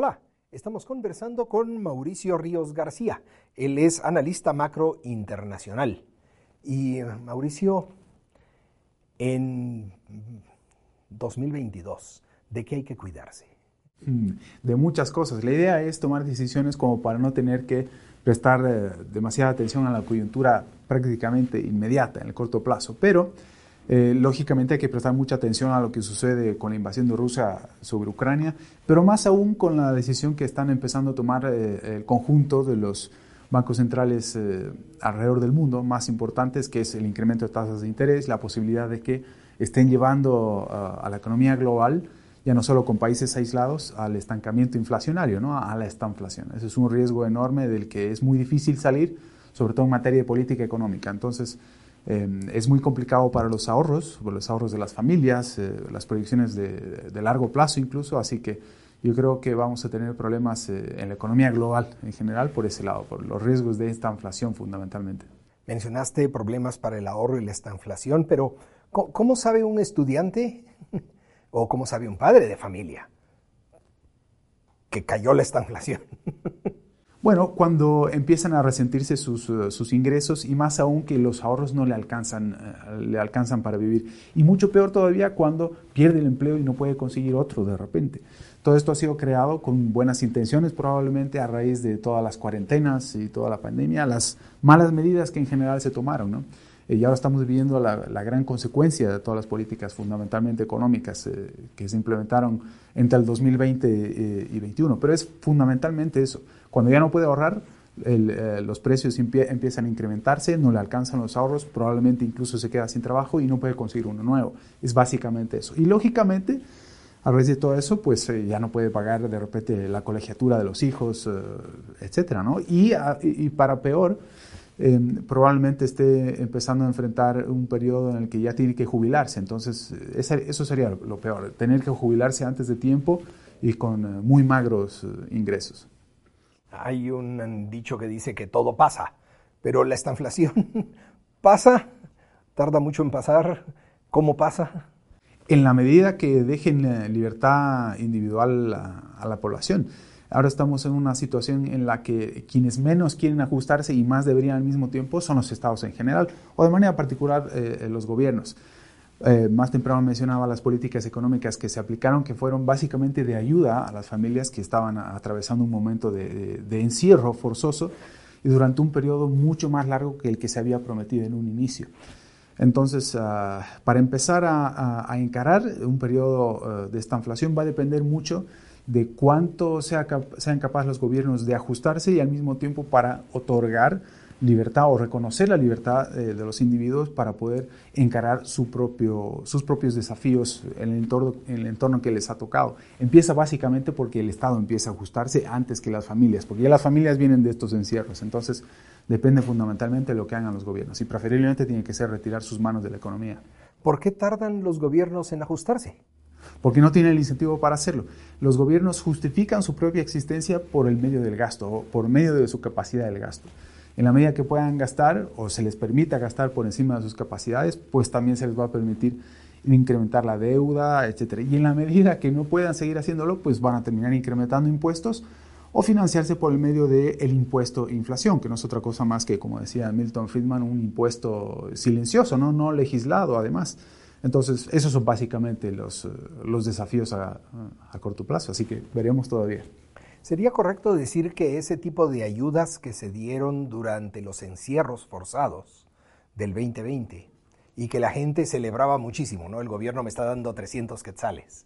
Hola, estamos conversando con Mauricio Ríos García. Él es analista macro internacional. Y Mauricio, en 2022, ¿de qué hay que cuidarse? Mm, de muchas cosas. La idea es tomar decisiones como para no tener que prestar eh, demasiada atención a la coyuntura prácticamente inmediata, en el corto plazo. Pero eh, lógicamente hay que prestar mucha atención a lo que sucede con la invasión de Rusia sobre Ucrania, pero más aún con la decisión que están empezando a tomar eh, el conjunto de los bancos centrales eh, alrededor del mundo, más importantes, que es el incremento de tasas de interés, la posibilidad de que estén llevando a la economía global, ya no solo con países aislados, al estancamiento inflacionario, ¿no? a la estanflación. Ese es un riesgo enorme del que es muy difícil salir, sobre todo en materia de política económica. Entonces, Em, es muy complicado para los ahorros, los ahorros de las familias, eh, las proyecciones de, largo plazo incluso, así que yo creo que vamos a tener problemas eh, en la economía global en general por ese lado, por los riesgos de esta inflación fundamentalmente. Mencionaste problemas para el ahorro y la inflación, pero ¿cómo sabe un estudiante o cómo sabe un padre de familia que cayó la estanflación? Bueno, cuando empiezan a resentirse sus, eh, sus, ingresos y más aún que los ahorros no le alcanzan, eh, le alcanzan para vivir. Y mucho peor todavía cuando pierde el empleo y no puede conseguir otro de repente. Todo esto ha sido creado con buenas intenciones probablemente a raíz de todas las cuarentenas y toda la pandemia, las malas medidas que en general se tomaron. ¿no? Eh, y ahora estamos viviendo la, gran consecuencia de todas las políticas fundamentalmente económicas que se implementaron entre el 2020 y 2021. Pero es fundamentalmente eso cuando ya no puede ahorrar, eh, los precios empiezan a incrementarse, no le alcanzan los ahorros, probablemente incluso se queda sin trabajo y no puede conseguir uno nuevo. Es básicamente eso. Y lógicamente, a raíz de todo eso, pues eh, ya no puede pagar de repente la colegiatura de los hijos, eh, etcétera, ¿no? Y, para peor, em, probablemente esté empezando a enfrentar un periodo en el que ya tiene que jubilarse. Entonces, eso sería lo peor, tener que jubilarse antes de tiempo y con muy magros ingresos. Hay un dicho que dice que todo pasa, pero la estanflación pasa, tarda mucho en pasar. ¿Cómo pasa? En la medida que dejen libertad individual a, la población. Ahora estamos en una situación en la que quienes menos quieren ajustarse y más deberían al mismo tiempo son los estados en general, o de manera particular eh, los gobiernos. Eh, más temprano mencionaba las políticas económicas que se aplicaron, que fueron básicamente de ayuda a las familias que estaban atravesando un momento de, encierro forzoso y durante un periodo mucho más largo que el que se había prometido en un inicio. Entonces, ah, para empezar a, encarar un periodo de esta inflación va a depender mucho de cuánto sean capaces los gobiernos de ajustarse y al mismo tiempo para otorgar libertad o reconocer la libertad eh, de los individuos para poder encarar sus propios desafíos en el, entorno, en el entorno que les ha tocado. Empieza básicamente porque el Estado empieza a ajustarse antes que las familias, porque ya las familias vienen de estos encierros, entonces depende fundamentalmente de lo que hagan los gobiernos y preferiblemente tiene que ser retirar sus manos de la economía. ¿Por qué tardan los gobiernos en ajustarse? Porque no tienen el incentivo para hacerlo. Los gobiernos justifican su propia existencia por el medio del gasto, por medio de su capacidad del gasto en la medida que puedan gastar o se les permita gastar por encima de sus capacidades, pues también se les va a permitir incrementar la deuda, etcétera. Y en la medida que no puedan seguir haciéndolo, pues van a terminar incrementando impuestos o financiarse por el medio del impuesto inflación, que no es otra cosa más que, como decía Milton Friedman, un impuesto silencioso, no legislado además. Entonces, esos son básicamente los, los desafíos a, a corto plazo, así que veremos todavía. ¿Sería correcto decir que ese tipo de ayudas que se dieron durante los encierros forzados del 2020 y que la gente celebraba muchísimo, ¿no? El gobierno me está dando 300 quetzales.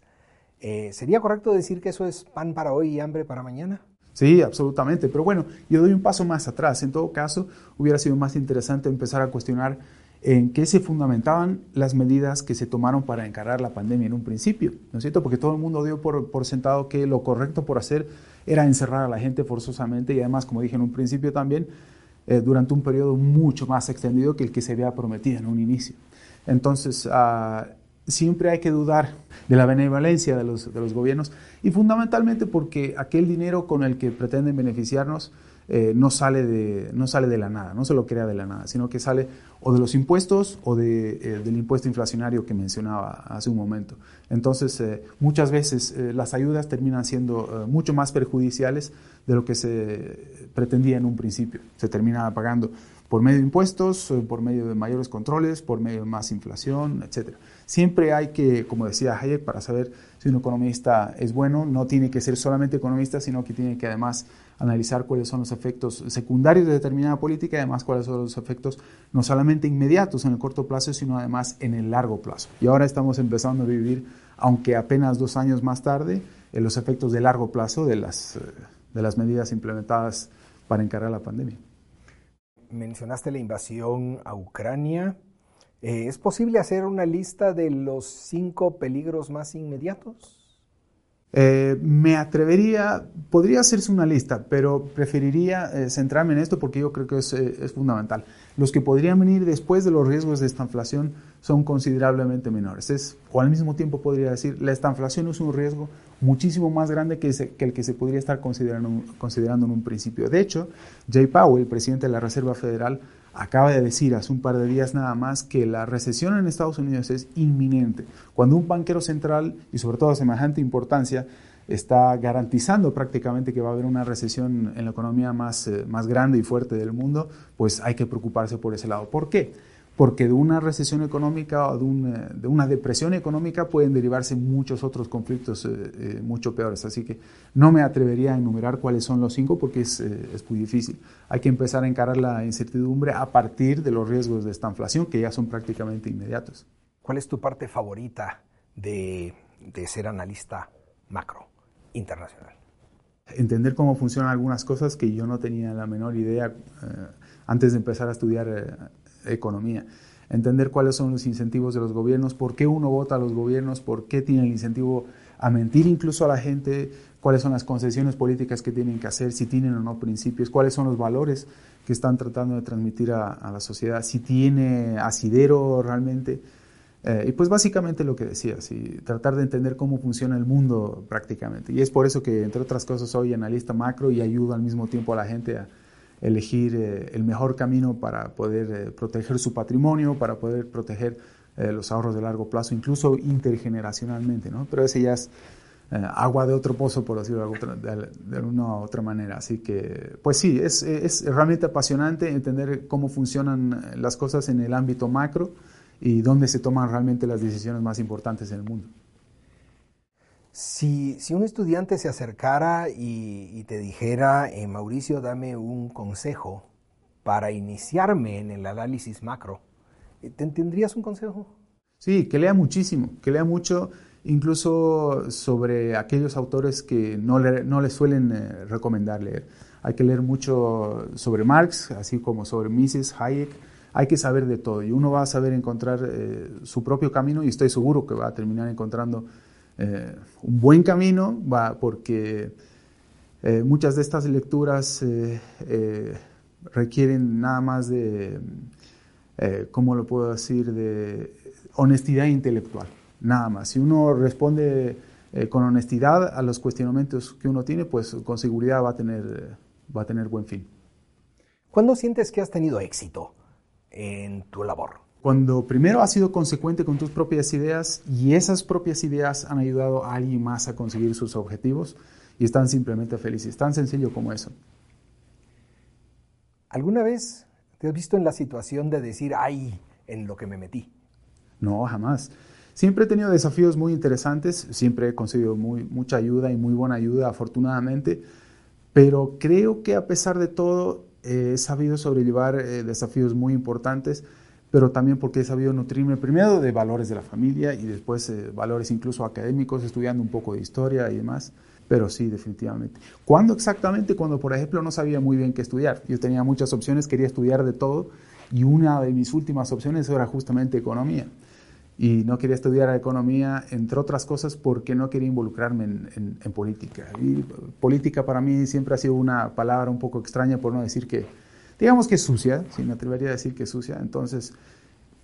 Eh, ¿Sería correcto decir que eso es pan para hoy y hambre para mañana? Sí, absolutamente. Pero bueno, yo doy un paso más atrás. En todo caso, hubiera sido más interesante empezar a cuestionar en qué se fundamentaban las medidas que se tomaron para encarar la pandemia en un principio, ¿no es cierto? Porque todo el mundo dio por, por, sentado que lo correcto por hacer era encerrar a la gente forzosamente y además, como dije en un principio también, eh, durante un periodo mucho más extendido que el que se había prometido en un inicio. Entonces, uh, siempre hay que dudar de la benevolencia de los, de los gobiernos y fundamentalmente porque aquel dinero con el que pretenden beneficiarnos eh, no, sale de, no sale de la nada, no se lo crea de la nada, sino que sale o de los impuestos o de, eh, del impuesto inflacionario que mencionaba hace un momento. Entonces, eh, muchas veces las ayudas terminan siendo mucho más perjudiciales de lo que se pretendía en un principio. Se termina pagando por medio de impuestos, por medio de mayores controles, por medio de más inflación, etc. Siempre hay que, como decía Hayek, para saber si un economista es bueno, no tiene que ser solamente economista, sino que tiene que además analizar cuáles son los efectos secundarios de determinada política y además cuáles son los efectos no solamente inmediatos en el corto plazo, sino además en el largo plazo. Y ahora estamos empezando a vivir, aunque apenas dos años más tarde, en los efectos de largo plazo de las, de las medidas implementadas para encarar la pandemia. Mencionaste la invasión a Ucrania. Eh, ¿Es posible hacer una lista de los cinco peligros más inmediatos? Eh, me atrevería, podría hacerse una lista, pero preferiría eh, centrarme en esto porque yo creo que es, es, fundamental. Los que podrían venir después de los riesgos de esta inflación son considerablemente menores. Es, o al mismo tiempo podría decir, la estanflación es un riesgo muchísimo más grande que, el que se podría estar considerando, considerando en un principio. De hecho, Jay Powell, presidente de la Reserva Federal, acaba de decir hace un par de días nada más que la recesión en Estados Unidos es inminente. Cuando un banquero central, y sobre todo de semejante importancia, está garantizando prácticamente que va a haber una recesión en la economía más, eh, más grande y fuerte del mundo, pues hay que preocuparse por ese lado. ¿Por qué? porque de una recesión económica o de una, de una depresión económica pueden derivarse muchos otros conflictos eh, eh, mucho peores. Así que no me atrevería a enumerar cuáles son los cinco porque es, eh, es, muy difícil. Hay que empezar a encarar la incertidumbre a partir de los riesgos de esta inflación que ya son prácticamente inmediatos. ¿Cuál es tu parte favorita de, de ser analista macro internacional? Entender cómo funcionan algunas cosas que yo no tenía la menor idea antes de empezar a estudiar economía. Entender cuáles son los incentivos de los gobiernos, por qué uno vota a los gobiernos, por qué tiene el incentivo a mentir incluso a la gente, cuáles son las concesiones políticas que tienen que hacer, si tienen o no principios, cuáles son los valores que están tratando de transmitir a, la sociedad, si tiene asidero realmente. Eh, y pues básicamente lo que decía, tratar de entender cómo funciona el mundo prácticamente. Y es por eso que, entre otras cosas, soy analista macro y ayudo al mismo tiempo a la gente a, elegir eh, el mejor camino para poder eh, proteger su patrimonio, para poder proteger los ahorros de largo plazo, incluso intergeneracionalmente, ¿no? Pero ese ya es agua de otro pozo, por decirlo de, de, una u otra manera. Así que, pues sí, es, es realmente apasionante entender cómo funcionan las cosas en el ámbito macro y dónde se toman realmente las decisiones más importantes en el mundo. Si, si, un estudiante se acercara y, te dijera, eh, Mauricio, dame un consejo para iniciarme en el análisis macro, eh, ¿te tendrías un consejo? Sí, que lea muchísimo, que lea mucho, incluso sobre aquellos autores que no le, no le suelen eh, recomendar leer. Hay que leer mucho sobre Marx, así como sobre Mises, Hayek. Hay que saber de todo y uno va a saber encontrar su propio camino y estoy seguro que va a terminar encontrando eh, un buen camino, porque eh, muchas de estas lecturas eh, requieren nada más de, ¿cómo lo puedo decir?, de honestidad intelectual, nada más. Si uno responde con honestidad a los cuestionamientos que uno tiene, pues con seguridad va a tener, va a tener buen fin. ¿Cuándo sientes que has tenido éxito en tu labor? Cuando primero has sido consecuente con tus propias ideas y esas propias ideas han ayudado a alguien más a conseguir sus objetivos y están simplemente felices. Tan sencillo como eso. ¿Alguna vez te has visto en la situación de decir, ay, en lo que me metí? No, jamás. Siempre he tenido desafíos muy interesantes, siempre he conseguido muy, mucha ayuda y muy buena ayuda, afortunadamente, pero creo que a pesar de todo he sabido sobrellevar eh, desafíos muy importantes pero también porque he sabido nutrirme primero de valores de la familia y después eh, valores incluso académicos, estudiando un poco de historia y demás. Pero sí, definitivamente. ¿Cuándo exactamente? Cuando, por ejemplo, no sabía muy bien qué estudiar. Yo tenía muchas opciones, quería estudiar de todo y una de mis últimas opciones era justamente economía. Y no quería estudiar economía, entre otras cosas, porque no quería involucrarme en, en política. Y política para mí siempre ha sido una palabra un poco extraña, por no decir que digamos que sucia, si me atrevería a decir que sucia, entonces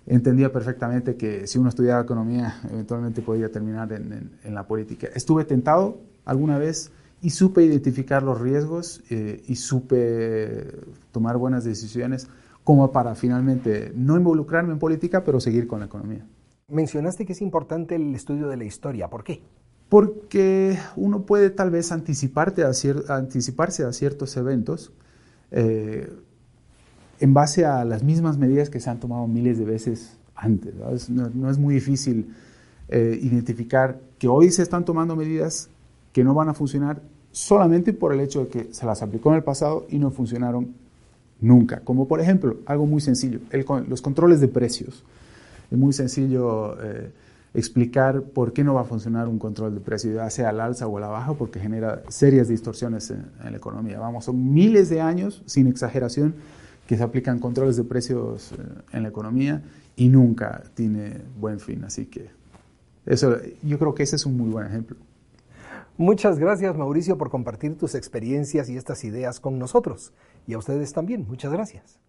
entendía perfectamente que si uno estudiaba economía, eventualmente podía terminar en, la política. Estuve tentado alguna vez y supe identificar los riesgos eh, y supe tomar buenas decisiones como para finalmente no involucrarme en política, pero seguir con la economía. Mencionaste que es importante el estudio de la historia. ¿Por qué? Porque uno puede tal vez anticiparse a ciertos eventos. Eh, en base a las mismas medidas que se han tomado miles de veces antes. No, es muy difícil eh, identificar que hoy se están tomando medidas que no van a funcionar solamente por el hecho de que se las aplicó en el pasado y no funcionaron nunca. Como por ejemplo, algo muy sencillo, los controles de precios. Es muy sencillo eh, explicar por qué no va a funcionar un control de precios, ya sea al alza o a la baja, porque genera serias distorsiones en, en la economía. Vamos, son miles de años, sin exageración, que se aplican controles de precios eh, en la economía y nunca tiene buen fin. Así que eso, yo creo que ese es un muy buen ejemplo. Muchas gracias Mauricio por compartir tus experiencias y estas ideas con nosotros. Y a ustedes también, muchas gracias.